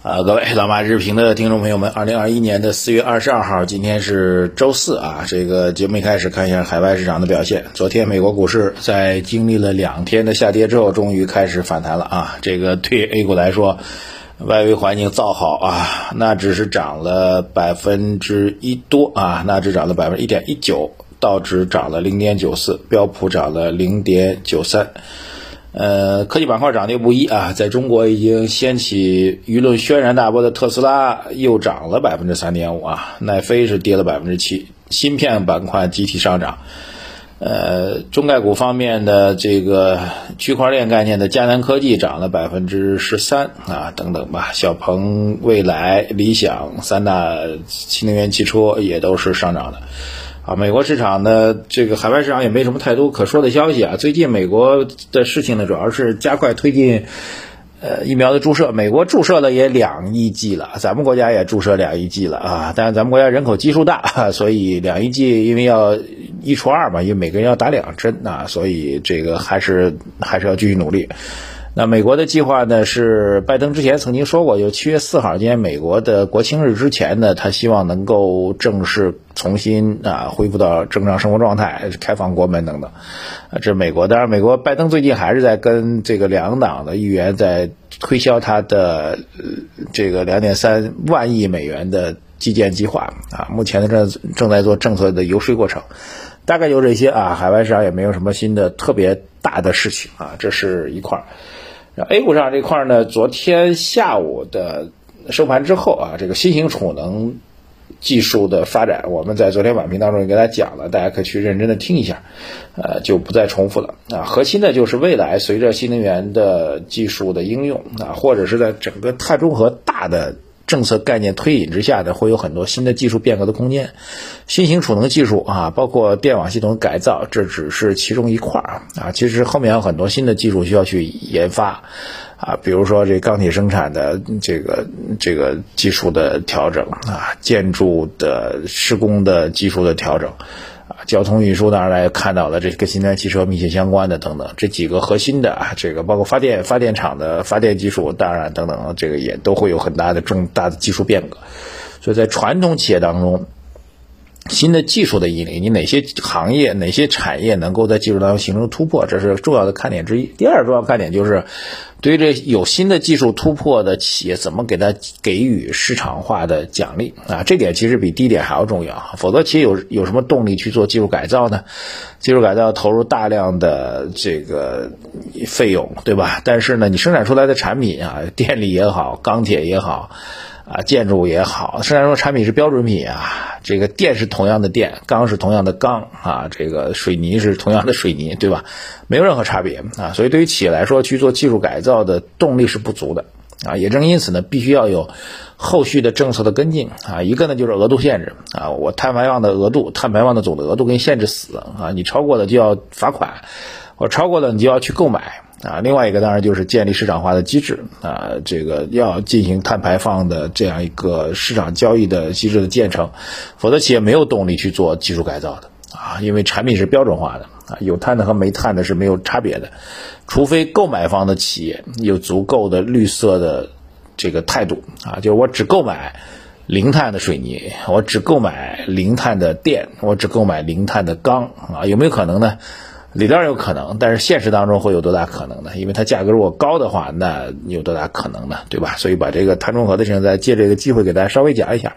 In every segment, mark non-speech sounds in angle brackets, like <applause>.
啊，各位老马日评的听众朋友们，二零二一年的四月二十二号，今天是周四啊。这个节目一开始看一下海外市场的表现。昨天美国股市在经历了两天的下跌之后，终于开始反弹了啊。这个对 A 股来说，外围环境造好啊，那只是涨了百分之一多啊，那只涨了百分之一点一九，道指涨了零点九四，标普涨了零点九三。呃，科技板块涨跌不一啊，在中国已经掀起舆论轩然大波的特斯拉又涨了百分之三点五啊，奈飞是跌了百分之七，芯片板块集体上涨。呃，中概股方面的这个区块链概念的迦南科技涨了百分之十三啊，等等吧，小鹏、蔚来、理想三大新能源汽车也都是上涨的。啊，美国市场呢，这个海外市场也没什么太多可说的消息啊。最近美国的事情呢，主要是加快推进呃疫苗的注射。美国注射了也两亿剂了，咱们国家也注射两亿剂了啊。但是咱们国家人口基数大，<laughs> 所以两亿剂因为要一除二嘛，因为每个人要打两针啊，所以这个还是还是要继续努力。那美国的计划呢？是拜登之前曾经说过，就七月四号，今天美国的国庆日之前呢，他希望能够正式重新啊恢复到正常生活状态，开放国门等等。啊，这美国。当然，美国拜登最近还是在跟这个两党的议员在推销他的这个两点三万亿美元的基建计划啊。目前呢正正在做政策的游说过程。大概就这些啊，海外市场也没有什么新的特别大的事情啊，这是一块儿。A 股上这块儿呢，昨天下午的收盘之后啊，这个新型储能技术的发展，我们在昨天晚评当中也给大家讲了，大家可以去认真的听一下，呃，就不再重复了啊。核心的就是未来随着新能源的技术的应用啊，或者是在整个碳中和大的。政策概念推引之下呢，会有很多新的技术变革的空间。新型储能技术啊，包括电网系统改造，这只是其中一块儿啊。其实后面有很多新的技术需要去研发啊，比如说这钢铁生产的这个这个技术的调整啊，建筑的施工的技术的调整。啊，交通运输当然来看到了，这跟新能源汽车密切相关的等等，这几个核心的啊，这个包括发电发电厂的发电技术，当然等等，这个也都会有很大的重大的技术变革。所以在传统企业当中，新的技术的引领，你哪些行业、哪些产业能够在技术当中形成突破，这是重要的看点之一。第二重要看点就是。对于这有新的技术突破的企业，怎么给它给予市场化的奖励啊？这点其实比低点还要重要。否则，企业有有什么动力去做技术改造呢？技术改造投入大量的这个费用，对吧？但是呢，你生产出来的产品啊，电力也好，钢铁也好。啊，建筑也好，虽然说产品是标准品啊，这个电是同样的电，钢是同样的钢啊，这个水泥是同样的水泥，<laughs> 对吧？没有任何差别啊，所以对于企业来说，去做技术改造的动力是不足的啊。也正因此呢，必须要有后续的政策的跟进啊。一个呢就是额度限制啊，我碳排放的额度、碳排放的总的额度给你限制死啊，你超过了就要罚款，我超过了你就要去购买。啊，另外一个当然就是建立市场化的机制啊，这个要进行碳排放的这样一个市场交易的机制的建成，否则企业没有动力去做技术改造的啊，因为产品是标准化的啊，有碳的和没碳的是没有差别的，除非购买方的企业有足够的绿色的这个态度啊，就是我只购买零碳的水泥，我只购买零碳的电，我只购买零碳的钢啊，有没有可能呢？理论上有可能，但是现实当中会有多大可能呢？因为它价格如果高的话，那有多大可能呢？对吧？所以把这个碳中和的事情再借这个机会给大家稍微讲一下。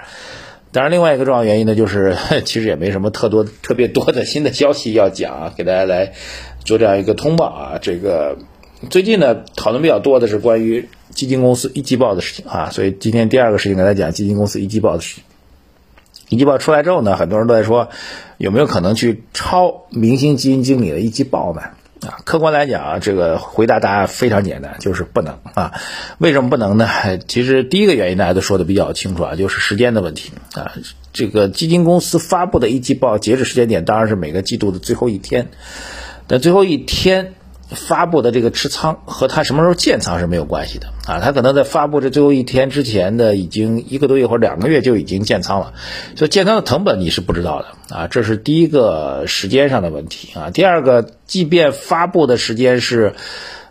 当然，另外一个重要原因呢，就是 <laughs> 其实也没什么特多特别多的新的消息要讲啊，给大家来做这样一个通报啊。这个最近呢，讨论比较多的是关于基金公司一季报的事情啊，所以今天第二个事情给大家讲基金公司一季报的事情。一季报出来之后呢，很多人都在说，有没有可能去抄明星基金经理的一季报呢？啊，客观来讲啊，这个回答答案非常简单，就是不能啊。为什么不能呢？其实第一个原因大家都说的比较清楚啊，就是时间的问题啊。这个基金公司发布的一季报截止时间点当然是每个季度的最后一天，但最后一天。发布的这个持仓和他什么时候建仓是没有关系的啊，他可能在发布这最后一天之前的已经一个多月或者两个月就已经建仓了，所以建仓的成本你是不知道的啊，这是第一个时间上的问题啊。第二个，即便发布的时间是，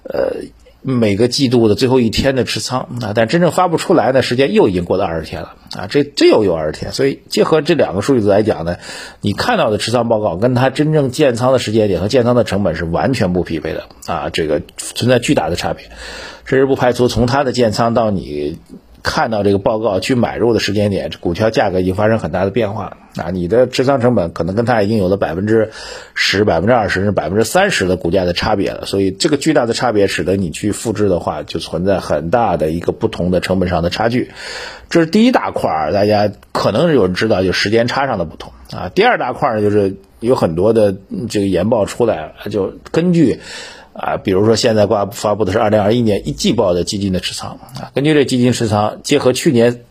呃，每个季度的最后一天的持仓啊，但真正发布出来的，时间又已经过了二十天了啊，这这又有二十天，所以结合这两个数据来讲呢，你看到的持仓报告跟它真正建仓的时间点和建仓的成本是完全不匹配的啊，这个存在巨大的差别，甚至不排除从它的建仓到你。看到这个报告去买入的时间点，股票价格已经发生很大的变化啊！你的持仓成本可能跟它已经有了百分之十、百分之二十、甚至百分之三十的股价的差别了。所以这个巨大的差别使得你去复制的话，就存在很大的一个不同的成本上的差距。这是第一大块儿，大家可能有人知道，就时间差上的不同啊。第二大块儿呢，就是有很多的这个研报出来了，就根据。啊，比如说现在挂发布的是二零二一年一季报的基金的持仓啊，根据这基金持仓，结合去年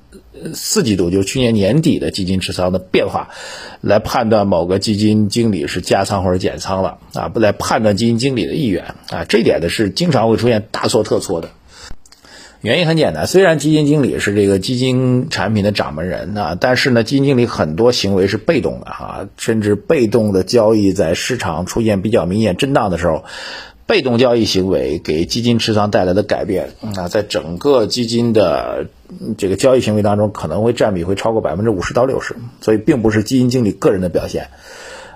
四季度，就是去年年底的基金持仓的变化，来判断某个基金经理是加仓或者减仓了啊，不来判断基金经理的意愿啊，这点呢是经常会出现大错特错的。原因很简单，虽然基金经理是这个基金产品的掌门人啊，但是呢，基金经理很多行为是被动的哈，甚至被动的交易在市场出现比较明显震荡的时候。被动交易行为给基金持仓带来的改变啊，在整个基金的这个交易行为当中，可能会占比会超过百分之五十到六十，所以并不是基金经理个人的表现。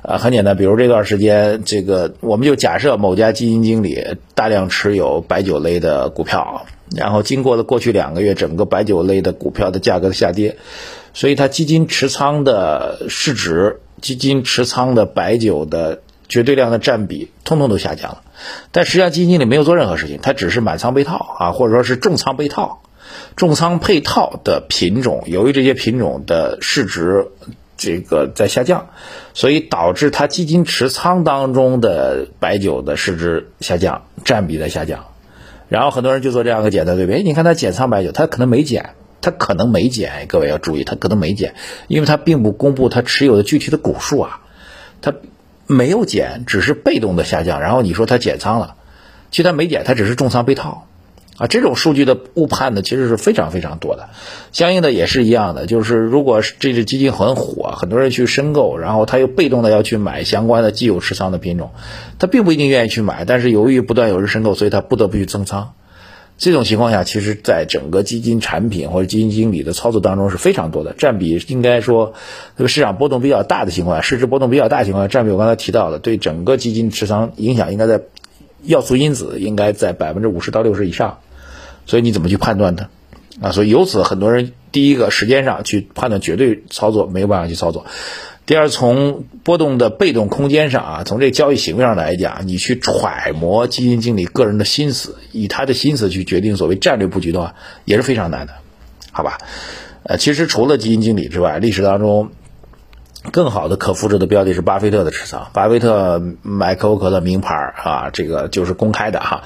啊，很简单，比如这段时间，这个我们就假设某家基金经理大量持有白酒类的股票，然后经过了过去两个月整个白酒类的股票的价格的下跌，所以他基金持仓的市值、基金持仓的白酒的绝对量的占比，通通都下降了。但实际上，基金经理没有做任何事情，他只是满仓被套啊，或者说是重仓被套，重仓配套的品种，由于这些品种的市值这个在下降，所以导致他基金持仓当中的白酒的市值下降，占比在下降。然后很多人就做这样一个简单对比，哎，你看他减仓白酒，他可能没减，他可能没减，各位要注意，他可能没减，因为他并不公布他持有的具体的股数啊，他。没有减，只是被动的下降。然后你说它减仓了，其实它没减，它只是重仓被套，啊，这种数据的误判呢，其实是非常非常多的。相应的也是一样的，就是如果这只基金很火，很多人去申购，然后他又被动的要去买相关的既有持仓的品种，他并不一定愿意去买，但是由于不断有人申购，所以他不得不去增仓。这种情况下，其实在整个基金产品或者基金经理的操作当中是非常多的，占比应该说，这个市场波动比较大的情况下，市值波动比较大的情况下，占比我刚才提到的，对整个基金持仓影响应该在要素因子应该在百分之五十到六十以上，所以你怎么去判断它？啊，所以由此很多人第一个时间上去判断绝对操作没有办法去操作。第二，从波动的被动空间上啊，从这交易行为上来讲，你去揣摩基金经理个人的心思，以他的心思去决定所谓战略布局的话，也是非常难的，好吧？呃，其实除了基金经理之外，历史当中更好的可复制的标的是巴菲特的持仓。巴菲特买可口可乐名牌啊，这个就是公开的哈，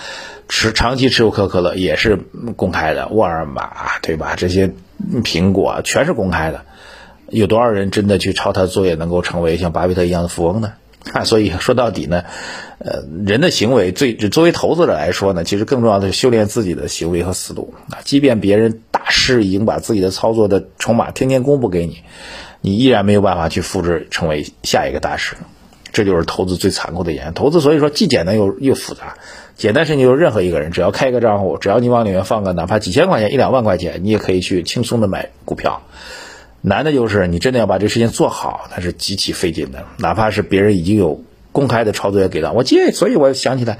持长期持有可口可乐也是公开的，沃尔玛对吧？这些苹果全是公开的。有多少人真的去抄他的作业，能够成为像巴菲特一样的富翁呢？<laughs> 啊，所以说到底呢，呃，人的行为最作为投资者来说呢，其实更重要的是修炼自己的行为和思路啊。即便别人大师已经把自己的操作的筹码天天公布给你，你依然没有办法去复制成为下一个大师。这就是投资最残酷的一点。投资所以说既简单又又复杂。简单事情就是任何一个人只要开一个账户，只要你往里面放个哪怕几千块钱、一两万块钱，你也可以去轻松的买股票。难的就是你真的要把这事情做好，那是极其费劲的。哪怕是别人已经有公开的抄作业给到我记，所以我想起来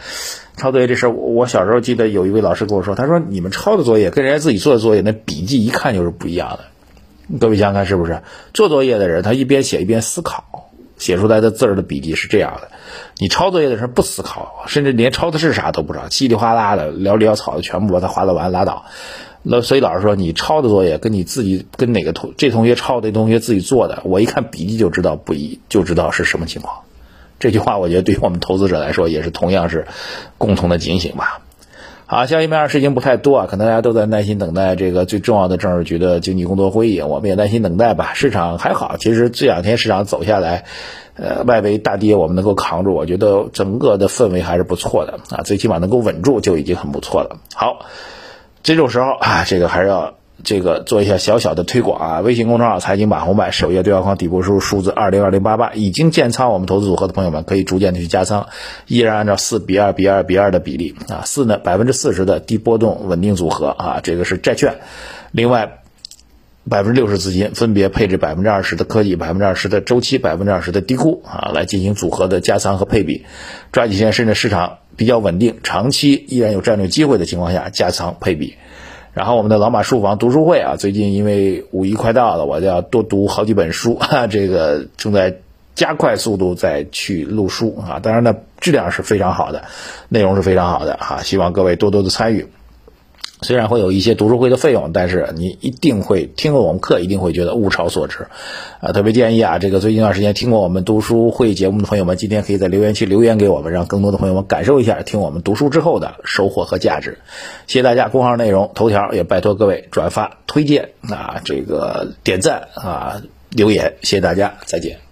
抄作业这事儿。我小时候记得有一位老师跟我说，他说你们抄的作业跟人家自己做的作业，那笔记一看就是不一样的。各位想想看是不是？做作业的人他一边写一边思考，写出来的字儿的笔记是这样的。你抄作业的时候不思考，甚至连抄的是啥都不知道，稀里哗啦的潦里潦草的全部把它划拉完拉倒。那所以老师说，你抄的作业跟你自己跟哪个同这同学抄的同学自己做的，我一看笔记就知道不一，就知道是什么情况。这句话我觉得对于我们投资者来说也是同样是共同的警醒吧。好，消息面上事情不太多啊，可能大家都在耐心等待这个最重要的政治局的经济工作会议，我们也耐心等待吧。市场还好，其实这两天市场走下来，呃，外围大跌我们能够扛住，我觉得整个的氛围还是不错的啊，最起码能够稳住就已经很不错了。好。这种时候啊，这个还是要这个做一下小小的推广啊，微信公众号财经马红版首页对话框底部输入数字二零二零八八，已经建仓我们投资组合的朋友们可以逐渐的去加仓，依然按照四比二比二比二的比例啊，四呢百分之四十的低波动稳定组合啊，这个是债券，另外百分之六十资金分别配置百分之二十的科技，百分之二十的周期，百分之二十的低估啊，来进行组合的加仓和配比，抓紧现在甚至市场比较稳定，长期依然有战略机会的情况下加仓配比。然后我们的老马书房读书会啊，最近因为五一快到了，我就要多读好几本书，哈，这个正在加快速度再去录书啊。当然呢，质量是非常好的，内容是非常好的哈，希望各位多多的参与。虽然会有一些读书会的费用，但是你一定会听过我们课，一定会觉得物超所值，啊，特别建议啊，这个最近一段时间听过我们读书会节目的朋友们，今天可以在留言区留言给我们，让更多的朋友们感受一下听我们读书之后的收获和价值。谢谢大家，公号内容头条也拜托各位转发、推荐啊，这个点赞啊，留言，谢谢大家，再见。